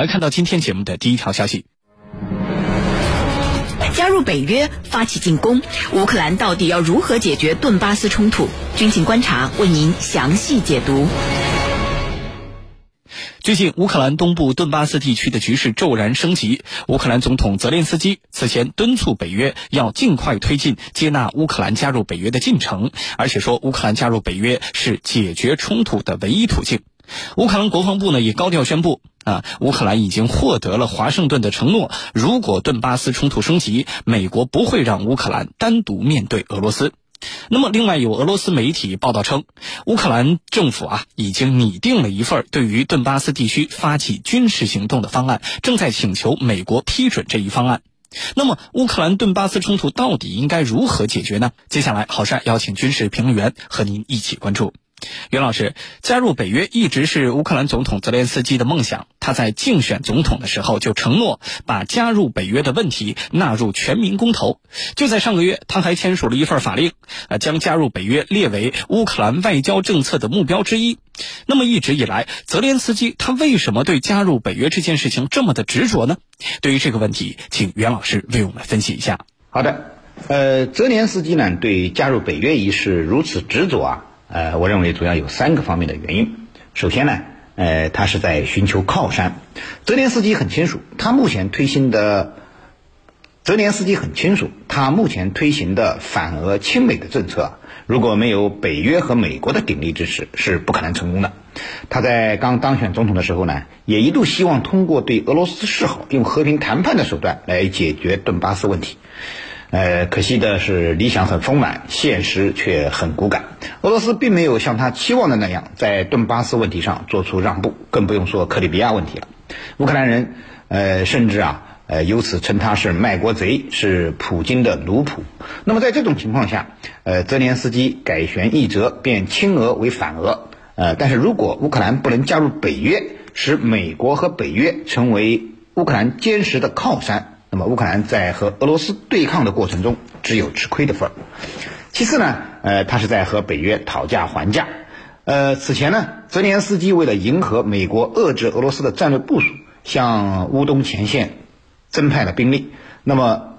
来看到今天节目的第一条消息。加入北约，发起进攻，乌克兰到底要如何解决顿巴斯冲突？军情观察为您详细解读。最近，乌克兰东部顿巴斯地区的局势骤然升级。乌克兰总统泽连斯基此前敦促北约要尽快推进接纳乌克兰加入北约的进程，而且说乌克兰加入北约是解决冲突的唯一途径。乌克兰国防部呢也高调宣布，啊，乌克兰已经获得了华盛顿的承诺，如果顿巴斯冲突升级，美国不会让乌克兰单独面对俄罗斯。那么，另外有俄罗斯媒体报道称，乌克兰政府啊已经拟定了一份对于顿巴斯地区发起军事行动的方案，正在请求美国批准这一方案。那么，乌克兰顿巴斯冲突到底应该如何解决呢？接下来，郝帅邀请军事评论员和您一起关注。袁老师，加入北约一直是乌克兰总统泽连斯基的梦想。他在竞选总统的时候就承诺把加入北约的问题纳入全民公投。就在上个月，他还签署了一份法令，呃，将加入北约列为乌克兰外交政策的目标之一。那么一直以来，泽连斯基他为什么对加入北约这件事情这么的执着呢？对于这个问题，请袁老师为我们分析一下。好的，呃，泽连斯基呢对加入北约一事如此执着啊。呃，我认为主要有三个方面的原因。首先呢，呃，他是在寻求靠山。泽连斯基很清楚，他目前推行的，泽连斯基很清楚，他目前推行的反俄亲美的政策，如果没有北约和美国的鼎力支持，是不可能成功的。他在刚当选总统的时候呢，也一度希望通过对俄罗斯示好，用和平谈判的手段来解决顿巴斯问题。呃，可惜的是，理想很丰满，现实却很骨感。俄罗斯并没有像他期望的那样，在顿巴斯问题上做出让步，更不用说克里米亚问题了。乌克兰人，呃，甚至啊，呃，由此称他是卖国贼，是普京的奴仆。那么在这种情况下，呃，泽连斯基改弦易辙，变亲俄为反俄。呃，但是如果乌克兰不能加入北约，使美国和北约成为乌克兰坚实的靠山。那么乌克兰在和俄罗斯对抗的过程中，只有吃亏的份儿。其次呢，呃，他是在和北约讨价还价。呃，此前呢，泽连斯基为了迎合美国遏制俄罗斯的战略部署，向乌东前线增派了兵力，那么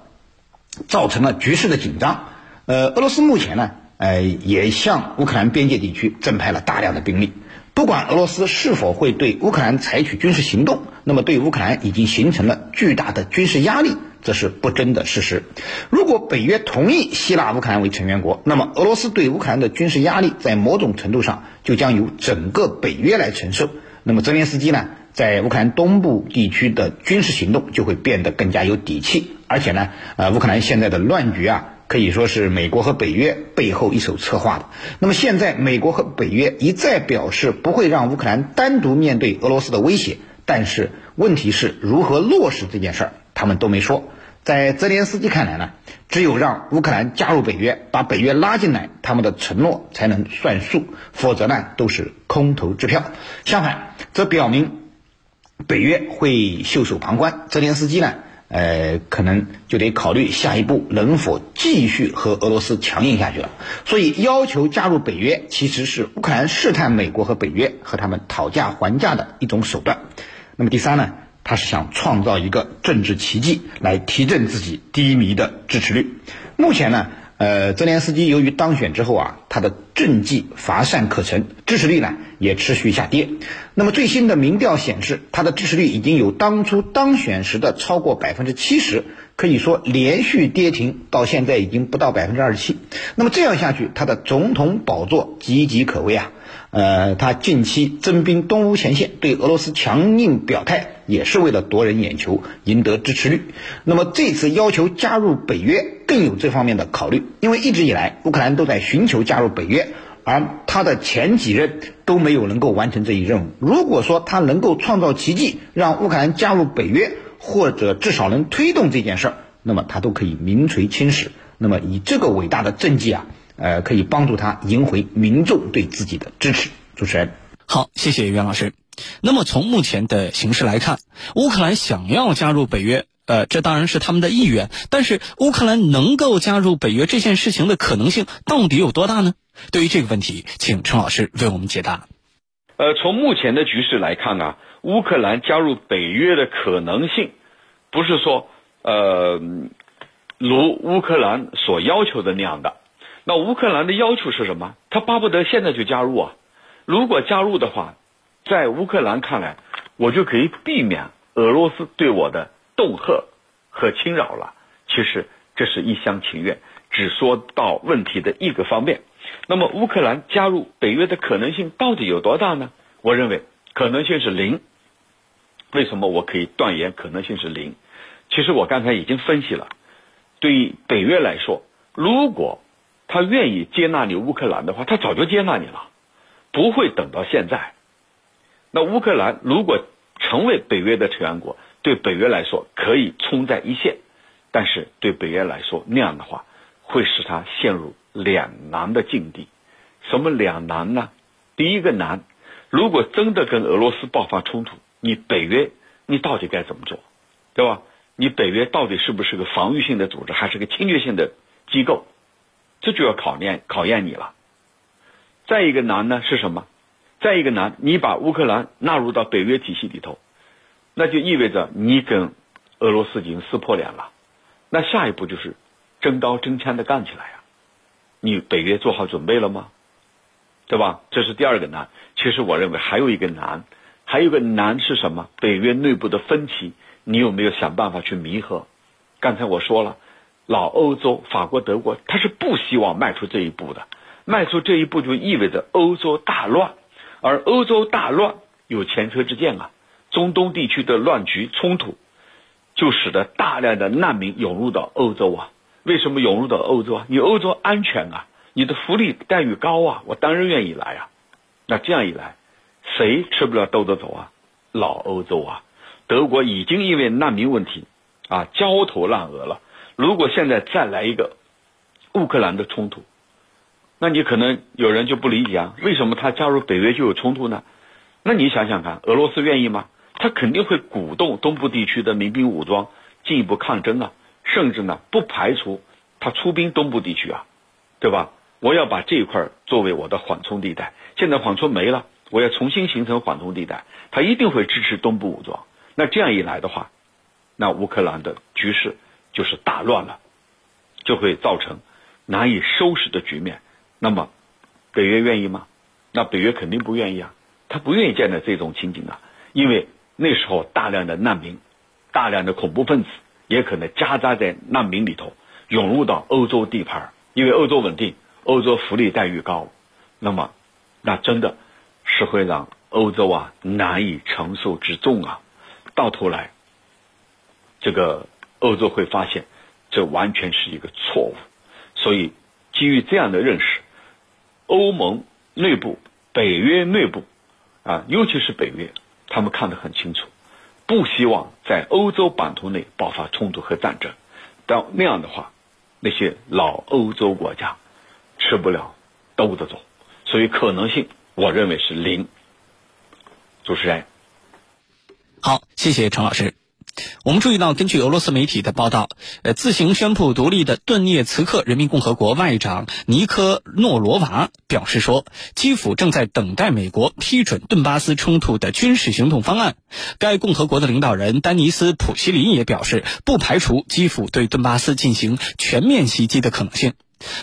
造成了局势的紧张。呃，俄罗斯目前呢，呃，也向乌克兰边界地区增派了大量的兵力。不管俄罗斯是否会对乌克兰采取军事行动，那么对乌克兰已经形成了巨大的军事压力，这是不争的事实。如果北约同意希腊乌克兰为成员国，那么俄罗斯对乌克兰的军事压力在某种程度上就将由整个北约来承受。那么泽连斯基呢，在乌克兰东部地区的军事行动就会变得更加有底气。而且呢，呃，乌克兰现在的乱局啊。可以说是美国和北约背后一手策划的。那么现在，美国和北约一再表示不会让乌克兰单独面对俄罗斯的威胁，但是问题是如何落实这件事儿，他们都没说。在泽连斯基看来呢，只有让乌克兰加入北约，把北约拉进来，他们的承诺才能算数，否则呢都是空头支票。相反，这表明北约会袖手旁观。泽连斯基呢？呃，可能就得考虑下一步能否继续和俄罗斯强硬下去了。所以，要求加入北约其实是乌克兰试探美国和北约和他们讨价还价的一种手段。那么第三呢，他是想创造一个政治奇迹来提振自己低迷的支持率。目前呢？呃，泽连斯基由于当选之后啊，他的政绩乏善可陈，支持率呢也持续下跌。那么最新的民调显示，他的支持率已经有当初当选时的超过百分之七十，可以说连续跌停，到现在已经不到百分之二十七。那么这样下去，他的总统宝座岌岌可危啊！呃，他近期增兵东乌前线，对俄罗斯强硬表态，也是为了夺人眼球，赢得支持率。那么这次要求加入北约，更有这方面的考虑，因为一直以来乌克兰都在寻求加入北约，而他的前几任都没有能够完成这一任务。如果说他能够创造奇迹，让乌克兰加入北约，或者至少能推动这件事儿，那么他都可以名垂青史。那么以这个伟大的政绩啊。呃，可以帮助他赢回民众对自己的支持。主持人，好，谢谢袁老师。那么从目前的形势来看，乌克兰想要加入北约，呃，这当然是他们的意愿。但是乌克兰能够加入北约这件事情的可能性到底有多大呢？对于这个问题，请陈老师为我们解答。呃，从目前的局势来看啊，乌克兰加入北约的可能性，不是说呃如乌克兰所要求的那样的。那乌克兰的要求是什么？他巴不得现在就加入啊！如果加入的话，在乌克兰看来，我就可以避免俄罗斯对我的恫吓和侵扰了。其实这是一厢情愿，只说到问题的一个方面。那么乌克兰加入北约的可能性到底有多大呢？我认为可能性是零。为什么我可以断言可能性是零？其实我刚才已经分析了，对于北约来说，如果他愿意接纳你乌克兰的话，他早就接纳你了，不会等到现在。那乌克兰如果成为北约的成员国，对北约来说可以冲在一线，但是对北约来说那样的话，会使他陷入两难的境地。什么两难呢？第一个难，如果真的跟俄罗斯爆发冲突，你北约你到底该怎么做，对吧？你北约到底是不是个防御性的组织，还是个侵略性的机构？这就要考验考验你了。再一个难呢是什么？再一个难，你把乌克兰纳入到北约体系里头，那就意味着你跟俄罗斯已经撕破脸了。那下一步就是真刀真枪的干起来呀！你北约做好准备了吗？对吧？这是第二个难。其实我认为还有一个难，还有一个难是什么？北约内部的分歧，你有没有想办法去弥合？刚才我说了。老欧洲，法国、德国，他是不希望迈出这一步的。迈出这一步就意味着欧洲大乱，而欧洲大乱有前车之鉴啊。中东地区的乱局冲突，就使得大量的难民涌入到欧洲啊。为什么涌入到欧洲啊？你欧洲安全啊，你的福利待遇高啊，我当然愿意来啊。那这样一来，谁吃不了兜着走啊？老欧洲啊，德国已经因为难民问题啊焦头烂额了。如果现在再来一个乌克兰的冲突，那你可能有人就不理解啊，为什么他加入北约就有冲突呢？那你想想看，俄罗斯愿意吗？他肯定会鼓动东部地区的民兵武装进一步抗争啊，甚至呢不排除他出兵东部地区啊，对吧？我要把这一块作为我的缓冲地带，现在缓冲没了，我要重新形成缓冲地带，他一定会支持东部武装。那这样一来的话，那乌克兰的局势。就是大乱了，就会造成难以收拾的局面。那么，北约愿意吗？那北约肯定不愿意啊，他不愿意见到这种情景啊，因为那时候大量的难民、大量的恐怖分子也可能夹杂在难民里头，涌入到欧洲地盘因为欧洲稳定，欧洲福利待遇高，那么那真的是会让欧洲啊难以承受之重啊。到头来，这个。欧洲会发现，这完全是一个错误，所以基于这样的认识，欧盟内部、北约内部，啊，尤其是北约，他们看得很清楚，不希望在欧洲版图内爆发冲突和战争，但那样的话，那些老欧洲国家吃不了兜着走，所以可能性，我认为是零。主持人，好，谢谢陈老师。我们注意到，根据俄罗斯媒体的报道，呃，自行宣布独立的顿涅茨克人民共和国外长尼科诺罗娃表示说，基辅正在等待美国批准顿巴斯冲突的军事行动方案。该共和国的领导人丹尼斯普希林也表示，不排除基辅对顿巴斯进行全面袭击的可能性。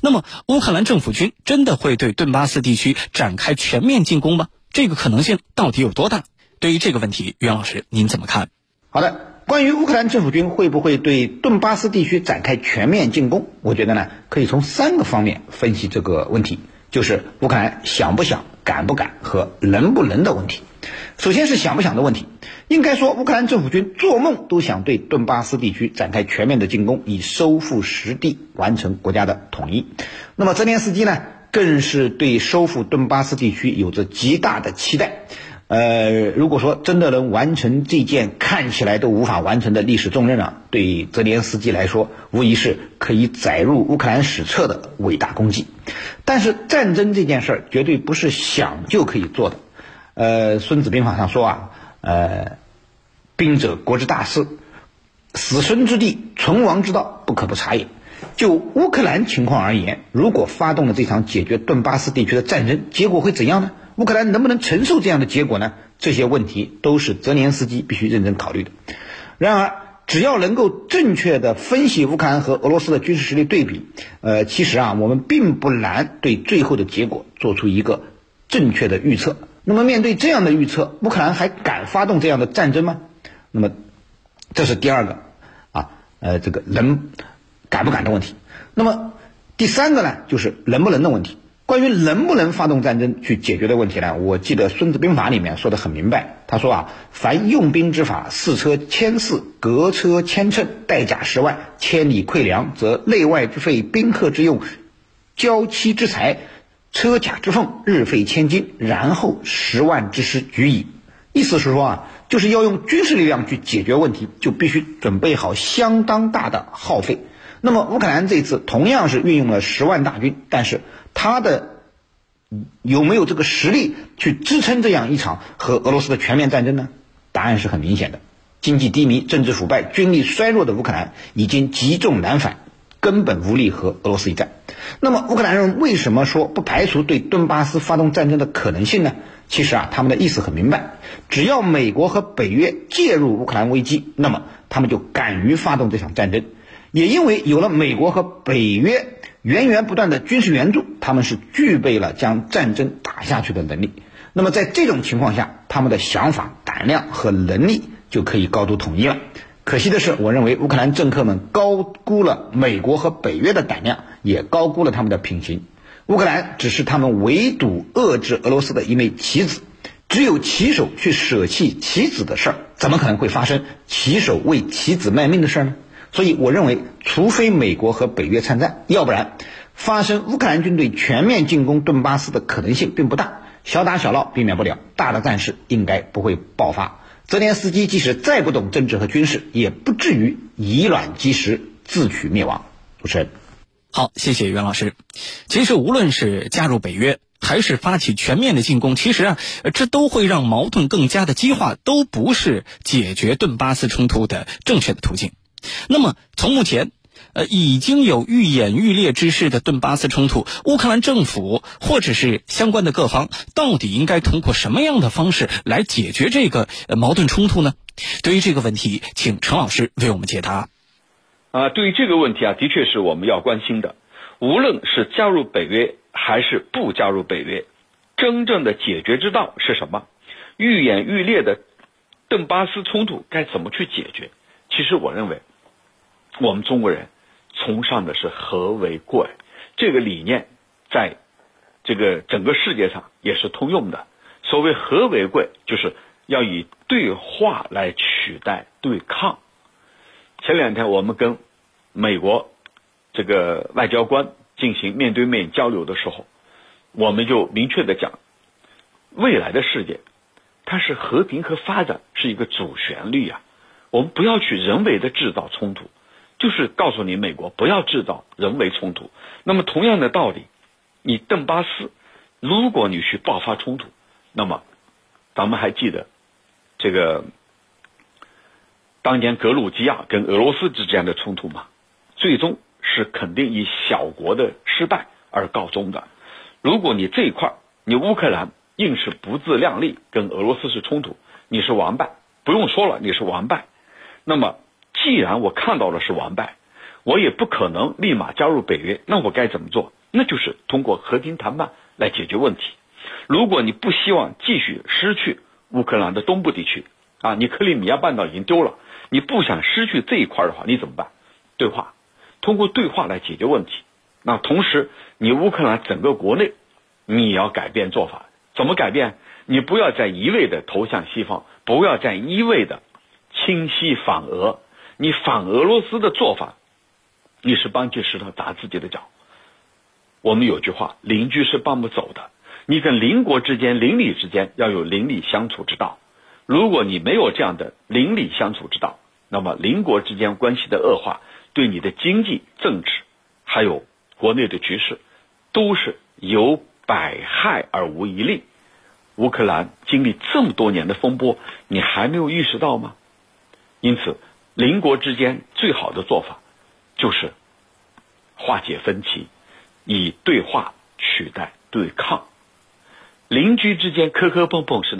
那么，乌克兰政府军真的会对顿巴斯地区展开全面进攻吗？这个可能性到底有多大？对于这个问题，袁老师您怎么看？好的。关于乌克兰政府军会不会对顿巴斯地区展开全面进攻，我觉得呢，可以从三个方面分析这个问题，就是乌克兰想不想、敢不敢和能不能的问题。首先是想不想的问题，应该说乌克兰政府军做梦都想对顿巴斯地区展开全面的进攻，以收复失地，完成国家的统一。那么泽连斯基呢，更是对收复顿巴斯地区有着极大的期待。呃，如果说真的能完成这件看起来都无法完成的历史重任啊，对泽连斯基来说，无疑是可以载入乌克兰史册的伟大功绩。但是战争这件事儿绝对不是想就可以做的。呃，《孙子兵法》上说啊，呃，兵者国之大事，死生之地，存亡之道，不可不察也。就乌克兰情况而言，如果发动了这场解决顿巴斯地区的战争，结果会怎样呢？乌克兰能不能承受这样的结果呢？这些问题都是泽连斯基必须认真考虑的。然而，只要能够正确的分析乌克兰和俄罗斯的军事实力对比，呃，其实啊，我们并不难对最后的结果做出一个正确的预测。那么，面对这样的预测，乌克兰还敢发动这样的战争吗？那么，这是第二个啊，呃，这个能敢不敢的问题。那么，第三个呢，就是能不能的问题。关于能不能发动战争去解决的问题呢？我记得《孙子兵法》里面说的很明白，他说啊，凡用兵之法，四车千驷，隔车千乘，带甲十万，千里馈粮，则内外之费，宾客之用，交期之财，车甲之奉，日费千金，然后十万之师举矣。意思是说啊，就是要用军事力量去解决问题，就必须准备好相当大的耗费。那么乌克兰这次同样是运用了十万大军，但是。他的有没有这个实力去支撑这样一场和俄罗斯的全面战争呢？答案是很明显的。经济低迷、政治腐败、军力衰弱的乌克兰已经积重难返，根本无力和俄罗斯一战。那么乌克兰人为什么说不排除对顿巴斯发动战争的可能性呢？其实啊，他们的意思很明白：只要美国和北约介入乌克兰危机，那么他们就敢于发动这场战争。也因为有了美国和北约。源源不断的军事援助，他们是具备了将战争打下去的能力。那么在这种情况下，他们的想法、胆量和能力就可以高度统一了。可惜的是，我认为乌克兰政客们高估了美国和北约的胆量，也高估了他们的品行。乌克兰只是他们围堵遏制俄罗斯的一枚棋子，只有棋手去舍弃棋子的事儿，怎么可能会发生棋手为棋子卖命的事儿呢？所以，我认为，除非美国和北约参战，要不然发生乌克兰军队全面进攻顿巴斯的可能性并不大。小打小闹避免不了，大的战事应该不会爆发。泽连斯基即使再不懂政治和军事，也不至于以卵击石，自取灭亡。主持人，好，谢谢袁老师。其实，无论是加入北约，还是发起全面的进攻，其实啊，这都会让矛盾更加的激化，都不是解决顿巴斯冲突的正确的途径。那么，从目前，呃，已经有愈演愈烈之势的顿巴斯冲突，乌克兰政府或者是相关的各方，到底应该通过什么样的方式来解决这个矛盾冲突呢？对于这个问题，请陈老师为我们解答。啊，对于这个问题啊，的确是我们要关心的。无论是加入北约还是不加入北约，真正的解决之道是什么？愈演愈烈的顿巴斯冲突该怎么去解决？其实我认为，我们中国人崇尚的是和为贵，这个理念在这个整个世界上也是通用的。所谓和为贵，就是要以对话来取代对抗。前两天我们跟美国这个外交官进行面对面交流的时候，我们就明确的讲，未来的世界，它是和平和发展是一个主旋律呀。我们不要去人为的制造冲突，就是告诉你美国不要制造人为冲突。那么同样的道理，你邓巴斯，如果你去爆发冲突，那么咱们还记得这个当年格鲁吉亚跟俄罗斯之间的冲突吗？最终是肯定以小国的失败而告终的。如果你这一块你乌克兰硬是不自量力，跟俄罗斯是冲突，你是完败，不用说了，你是完败。那么，既然我看到了是完败，我也不可能立马加入北约。那我该怎么做？那就是通过和平谈判来解决问题。如果你不希望继续失去乌克兰的东部地区啊，你克里米亚半岛已经丢了，你不想失去这一块的话，你怎么办？对话，通过对话来解决问题。那同时，你乌克兰整个国内，你也要改变做法。怎么改变？你不要再一味的投向西方，不要再一味的。清晰反俄，你反俄罗斯的做法，你是搬起石头砸自己的脚。我们有句话，邻居是搬不走的。你跟邻国之间、邻里之间要有邻里相处之道。如果你没有这样的邻里相处之道，那么邻国之间关系的恶化，对你的经济、政治，还有国内的局势，都是有百害而无一利。乌克兰经历这么多年的风波，你还没有意识到吗？因此，邻国之间最好的做法就是化解分歧，以对话取代对抗。邻居之间磕磕碰碰是。